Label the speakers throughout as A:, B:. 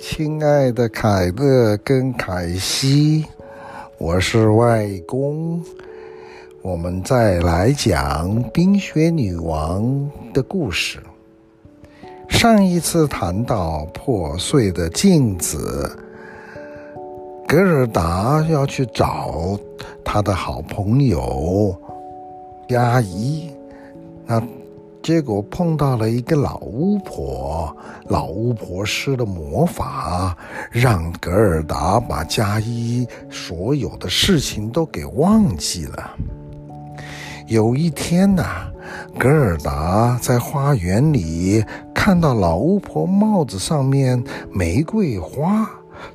A: 亲爱的凯乐跟凯西，我是外公。我们再来讲冰雪女王的故事。上一次谈到破碎的镜子，格尔达要去找他的好朋友佳怡，那。结果碰到了一个老巫婆，老巫婆施了魔法，让格尔达把加一所有的事情都给忘记了。有一天呐，格尔达在花园里看到老巫婆帽子上面玫瑰花。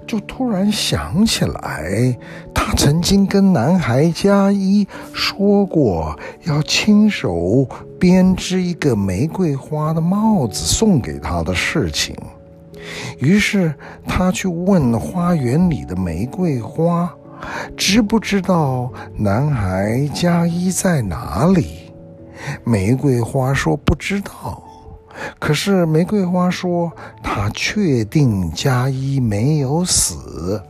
A: 就突然想起来，她曾经跟男孩加一说过要亲手编织一个玫瑰花的帽子送给他的事情。于是他去问花园里的玫瑰花，知不知道男孩加一在哪里？玫瑰花说不知道。可是玫瑰花说，他确定加一没有死，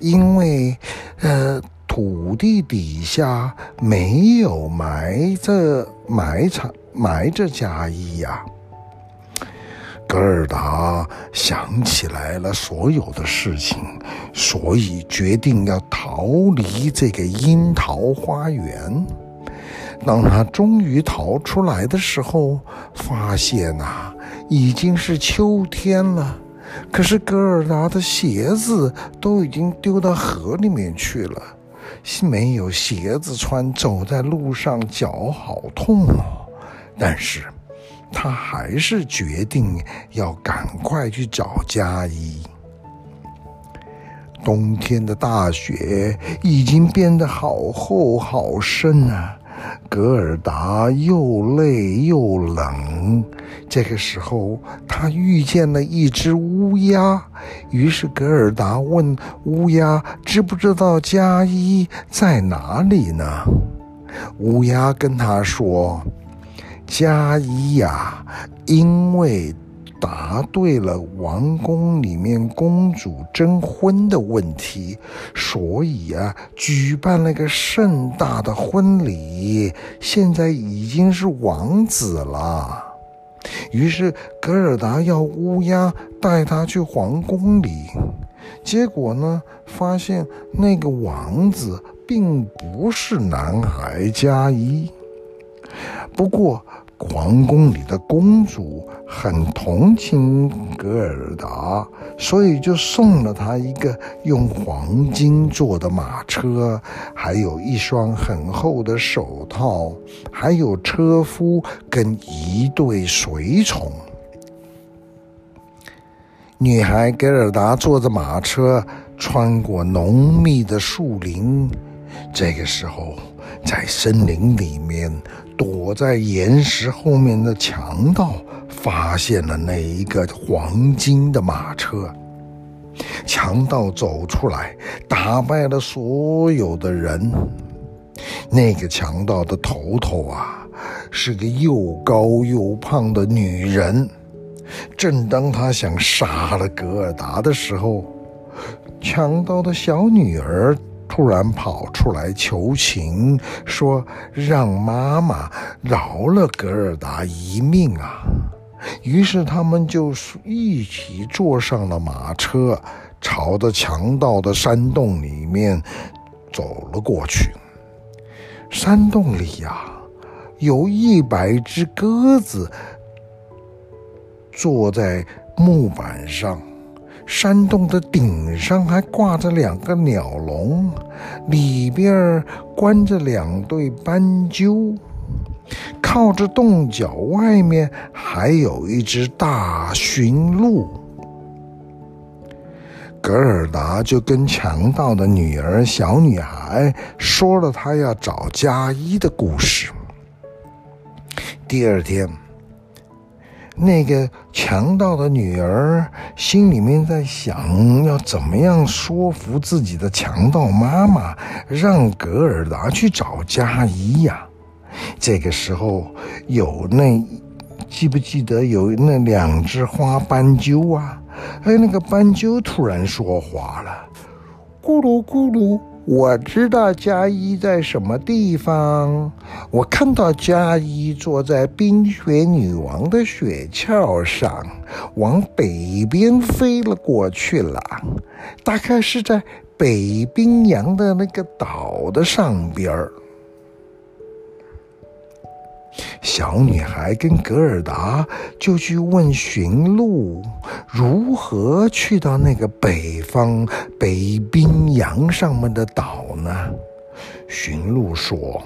A: 因为，呃，土地底下没有埋着埋藏埋着佳一呀。格尔达想起来了所有的事情，所以决定要逃离这个樱桃花园。当他终于逃出来的时候，发现呐、啊，已经是秋天了。可是格尔达的鞋子都已经丢到河里面去了，没有鞋子穿，走在路上脚好痛哦。但是，他还是决定要赶快去找佳一。冬天的大雪已经变得好厚好深啊！格尔达又累又冷，这个时候他遇见了一只乌鸦，于是格尔达问乌鸦：“知不知道佳一在哪里呢？”乌鸦跟他说：“佳一呀，因为……”答对了王宫里面公主征婚的问题，所以啊，举办了个盛大的婚礼，现在已经是王子了。于是格尔达要乌鸦带他去皇宫里，结果呢，发现那个王子并不是男孩加一，不过。皇宫里的公主很同情格尔达，所以就送了他一个用黄金做的马车，还有一双很厚的手套，还有车夫跟一对随从。女孩格尔达坐着马车，穿过浓密的树林。这个时候，在森林里面。躲在岩石后面的强盗发现了那一个黄金的马车。强盗走出来，打败了所有的人。那个强盗的头头啊，是个又高又胖的女人。正当他想杀了格尔达的时候，强盗的小女儿。突然跑出来求情，说让妈妈饶了格尔达一命啊！于是他们就一起坐上了马车，朝着强盗的山洞里面走了过去。山洞里呀，有一百只鸽子坐在木板上。山洞的顶上还挂着两个鸟笼，里边关着两对斑鸠，靠着洞角外面还有一只大驯鹿。格尔达就跟强盗的女儿小女孩说了他要找加一的故事。第二天。那个强盗的女儿心里面在想，要怎么样说服自己的强盗妈妈，让格尔达去找佳一呀？这个时候，有那记不记得有那两只花斑鸠啊？哎，那个斑鸠突然说话了：“咕噜咕噜。”我知道佳一在什么地方。我看到佳一坐在冰雪女王的雪橇上，往北边飞了过去了。大概是在北冰洋的那个岛的上边。小女孩跟格尔达就去问驯鹿，如何去到那个北方北冰洋上面的岛呢？驯鹿说：“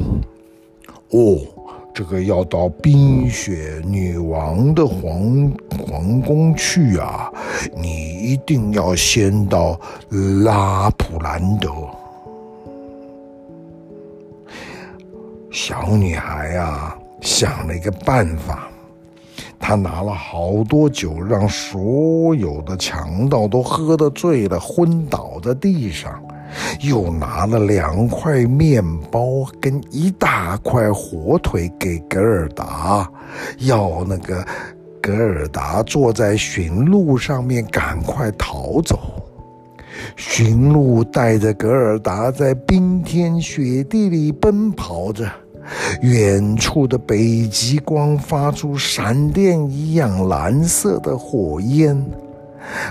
A: 哦，这个要到冰雪女王的皇皇宫去啊，你一定要先到拉普兰德。”小女孩啊。想了一个办法，他拿了好多酒，让所有的强盗都喝得醉了，昏倒在地上，又拿了两块面包跟一大块火腿给格尔达，要那个格尔达坐在驯鹿上面赶快逃走。驯鹿带着格尔达在冰天雪地里奔跑着。远处的北极光发出闪电一样蓝色的火焰。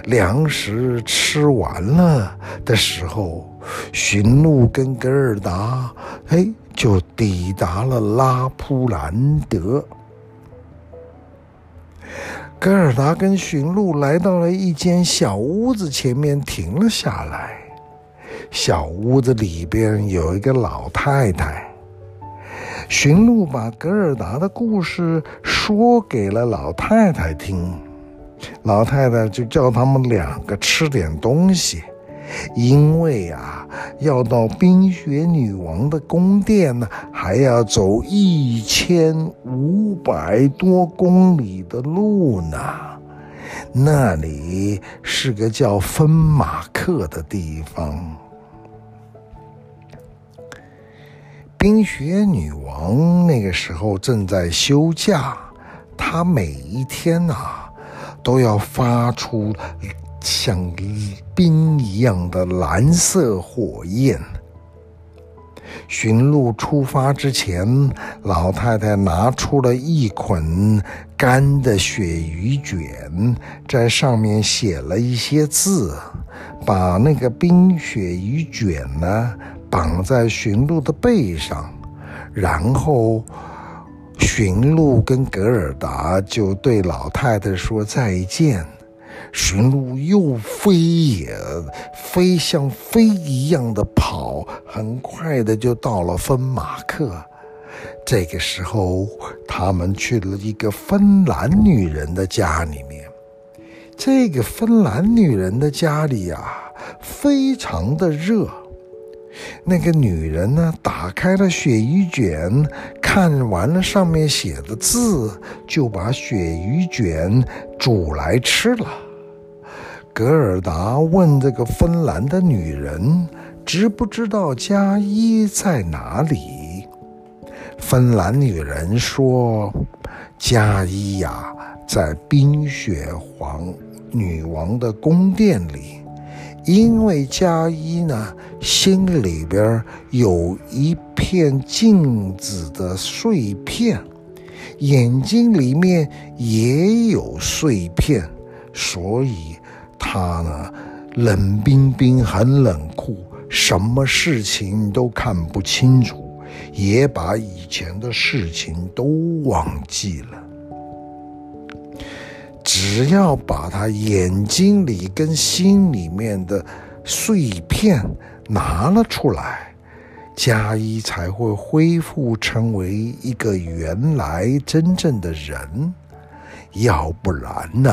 A: 粮食吃完了的时候，驯鹿跟格尔达，哎，就抵达了拉普兰德。格尔达跟驯鹿来到了一间小屋子前面，停了下来。小屋子里边有一个老太太。驯鹿把格尔达的故事说给了老太太听，老太太就叫他们两个吃点东西，因为啊，要到冰雪女王的宫殿呢，还要走一千五百多公里的路呢。那里是个叫芬马克的地方。冰雪女王那个时候正在休假，她每一天呐、啊、都要发出像冰一样的蓝色火焰。驯鹿出发之前，老太太拿出了一捆干的鳕鱼卷，在上面写了一些字，把那个冰鳕鱼卷呢。绑在驯鹿的背上，然后驯鹿跟格尔达就对老太太说再见。驯鹿又飞也飞，像飞一样的跑，很快的就到了芬马克。这个时候，他们去了一个芬兰女人的家里面。这个芬兰女人的家里啊，非常的热。那个女人呢，打开了鳕鱼卷，看完了上面写的字，就把鳕鱼卷煮来吃了。格尔达问这个芬兰的女人，知不知道佳伊在哪里？芬兰女人说：“佳伊呀，在冰雪皇女王的宫殿里。”因为佳一呢，心里边有一片镜子的碎片，眼睛里面也有碎片，所以他呢，冷冰冰，很冷酷，什么事情都看不清楚，也把以前的事情都忘记了。只要把他眼睛里跟心里面的碎片拿了出来，佳伊才会恢复成为一个原来真正的人。要不然呢，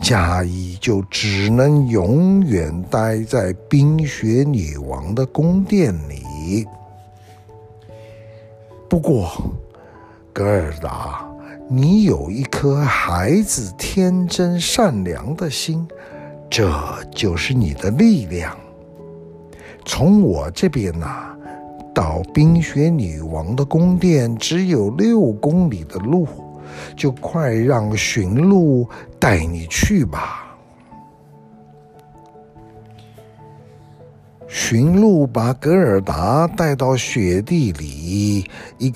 A: 佳伊就只能永远待在冰雪女王的宫殿里。不过，格尔达。你有一颗孩子天真善良的心这就是你的力量。从我这边呐到冰雪女王的宫殿只有六公里的路就快让驯鹿带你去吧。驯鹿把格尔达带到雪地里一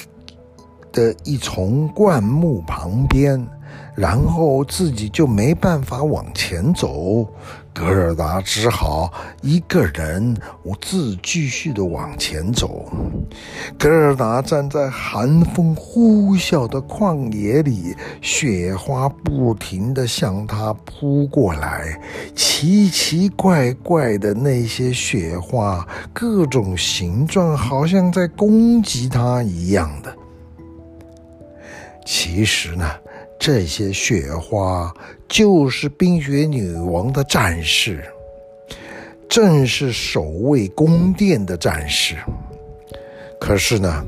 A: 的一丛灌木旁边。然后自己就没办法往前走，格尔达只好一个人我自继续的往前走。格尔达站在寒风呼啸的旷野里，雪花不停的向他扑过来，奇奇怪怪的那些雪花，各种形状，好像在攻击他一样的。其实呢。这些雪花就是冰雪女王的战士，正是守卫宫殿的战士。可是呢，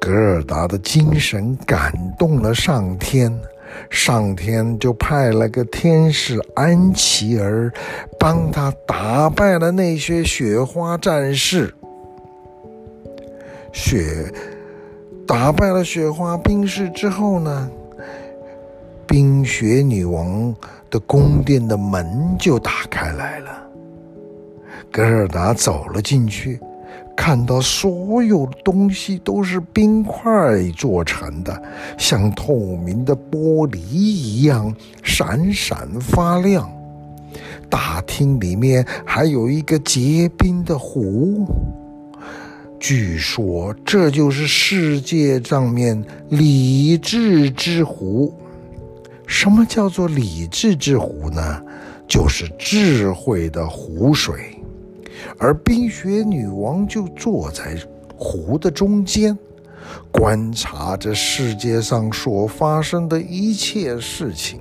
A: 格尔达的精神感动了上天，上天就派了个天使安琪儿，帮他打败了那些雪花战士。雪打败了雪花冰士之后呢，冰雪女王的宫殿的门就打开来了，格尔达走了进去，看到所有东西都是冰块做成的，像透明的玻璃一样闪闪发亮。大厅里面还有一个结冰的湖，据说这就是世界上面理智之湖。什么叫做理智之湖呢？就是智慧的湖水，而冰雪女王就坐在湖的中间，观察着世界上所发生的一切事情，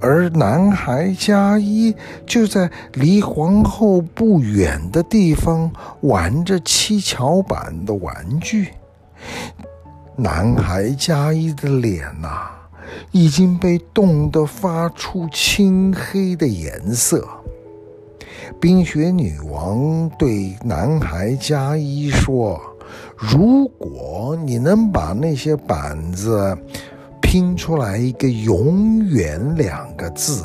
A: 而男孩加一就在离皇后不远的地方玩着七巧板的玩具。男孩加一的脸呐、已经被冻得发出青黑的颜色。冰雪女王对男孩加一说：“如果你能把那些板子拼出来一个‘永远’两个字，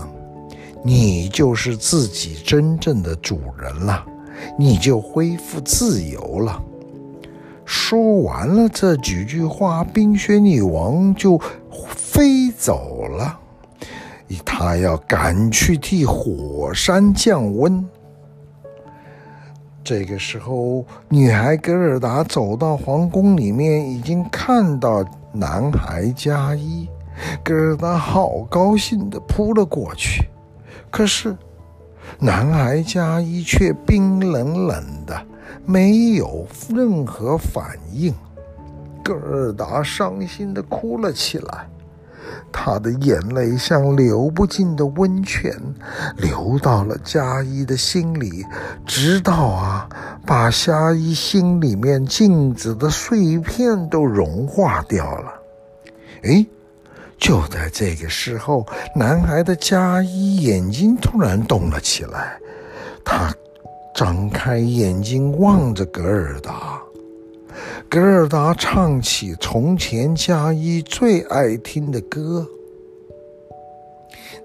A: 你就是自己真正的主人了，你就恢复自由了。”说完了这几句话，冰雪女王就飞走了。她要赶去替火山降温。这个时候，女孩格尔达走到皇宫里面，已经看到男孩加一。格尔达好高兴地扑了过去，可是男孩加一却冰冷冷的。没有任何反应，格尔达伤心地哭了起来，他的眼泪像流不尽的温泉，流到了佳一的心里，直到啊，把佳一心里面镜子的碎片都融化掉了。诶，就在这个时候，男孩的佳一眼睛突然动了起来，他。张开眼睛望着格尔达，格尔达唱起从前加一最爱听的歌。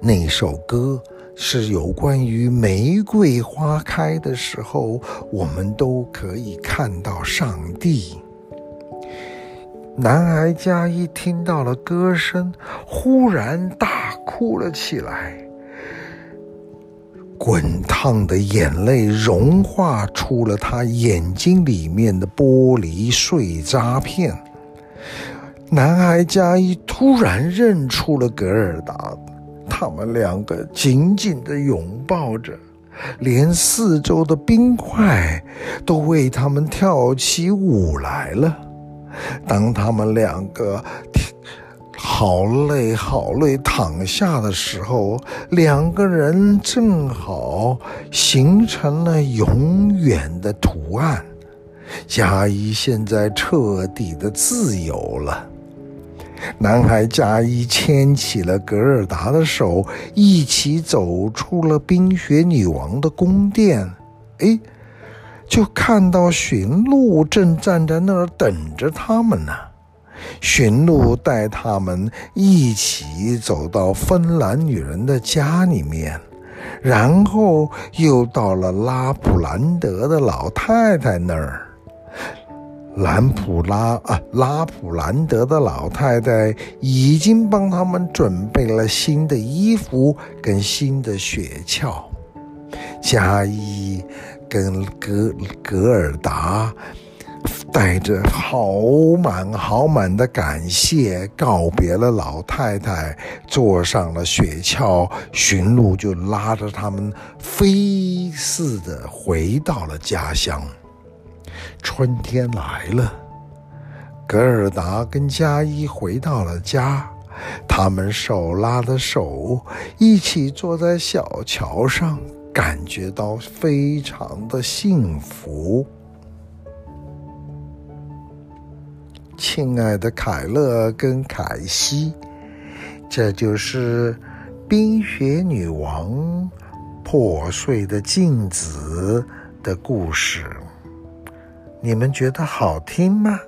A: 那首歌是有关于玫瑰花开的时候，我们都可以看到上帝。男孩加一听到了歌声，忽然大哭了起来。滚烫的眼泪融化出了他眼睛里面的玻璃碎渣片。男孩加一突然认出了格尔达，他们两个紧紧地拥抱着，连四周的冰块都为他们跳起舞来了。当他们两个。好累，好累！躺下的时候，两个人正好形成了永远的图案。加一现在彻底的自由了。男孩加一牵起了格尔达的手，一起走出了冰雪女王的宫殿。哎，就看到驯鹿正站在那儿等着他们呢。驯鹿带他们一起走到芬兰女人的家里面，然后又到了拉普兰德的老太太那儿。兰普拉啊，拉普兰德的老太太已经帮他们准备了新的衣服跟新的雪橇。加伊跟格格尔达带着好满好满的感谢，告别了老太太，坐上了雪橇，驯鹿就拉着他们飞似的回到了家乡。春天来了，格尔达跟加伊回到了家，他们手拉着手，一起坐在小桥上，感觉到非常的幸福。亲爱的凯勒跟凯西，这就是冰雪女王破碎的镜子的故事。你们觉得好听吗？